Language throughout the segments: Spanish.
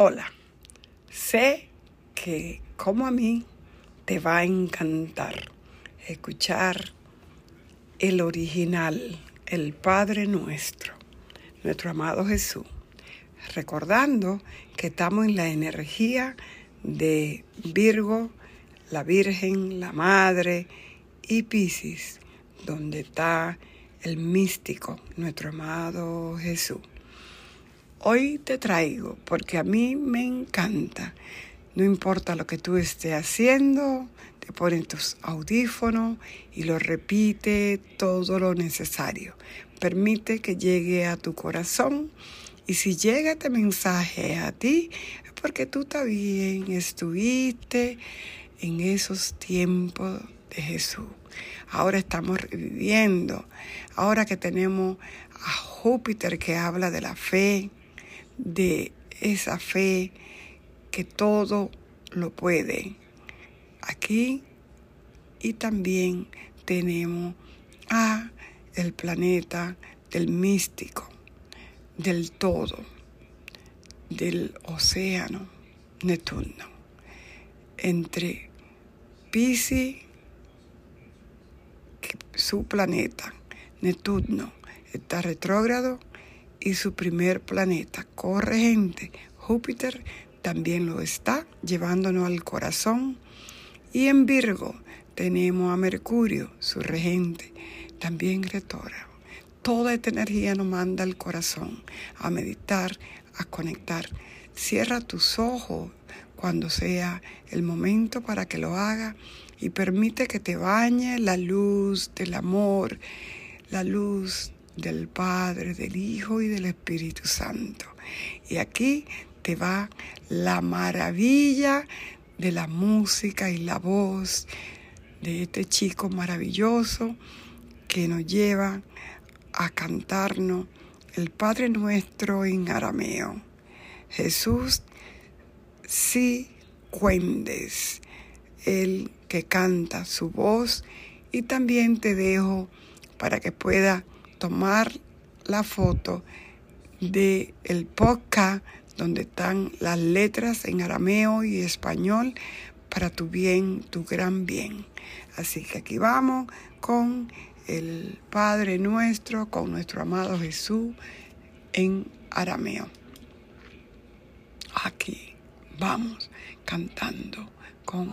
Hola, sé que como a mí te va a encantar escuchar el original, el Padre nuestro, nuestro amado Jesús, recordando que estamos en la energía de Virgo, la Virgen, la Madre y Piscis, donde está el místico, nuestro amado Jesús. Hoy te traigo porque a mí me encanta. No importa lo que tú estés haciendo, te pones tus audífonos y lo repite todo lo necesario. Permite que llegue a tu corazón y si llega este mensaje a ti es porque tú también estuviste en esos tiempos de Jesús. Ahora estamos reviviendo. Ahora que tenemos a Júpiter que habla de la fe, de esa fe que todo lo puede. Aquí y también tenemos a el planeta del místico, del todo, del océano Neptuno, entre Pisces, su planeta, Neptuno, está retrógrado y su primer planeta corregente, Júpiter, también lo está, llevándonos al corazón. Y en Virgo tenemos a Mercurio, su regente, también retrógrado. Toda esta energía nos manda al corazón a meditar, a conectar. Cierra tus ojos cuando sea el momento para que lo haga y permite que te bañe la luz del amor, la luz del Padre, del Hijo y del Espíritu Santo. Y aquí te va la maravilla de la música y la voz de este chico maravilloso que nos lleva a cantarnos el Padre nuestro en arameo. Jesús sí cuendes, el que canta su voz y también te dejo para que pueda tomar la foto de el podcast donde están las letras en arameo y español para tu bien, tu gran bien. Así que aquí vamos con el Padre nuestro, con nuestro amado Jesús en arameo. Aquí vamos cantando con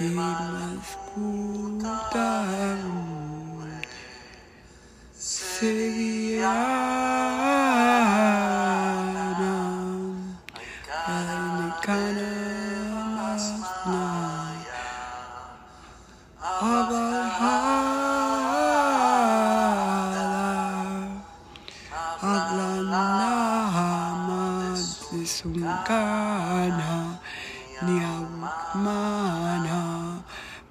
Keep my school down. Say Adam, and the Ablana, Niawakmana.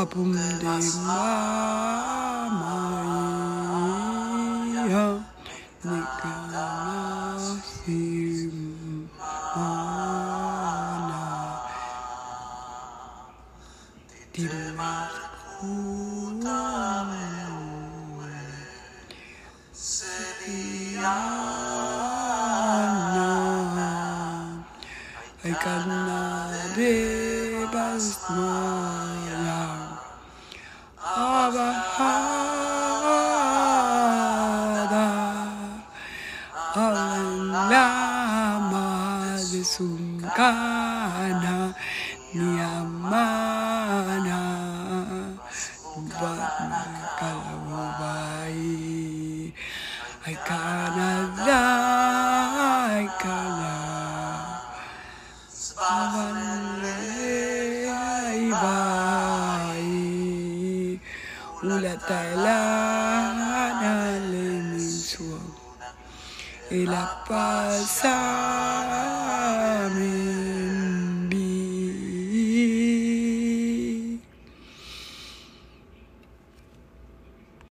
abunde mamaia nikanasi mana dimakuna seriana I got best Maya. Abahada. Alalama de Sumkana. Niyamana. Catalana les et la passa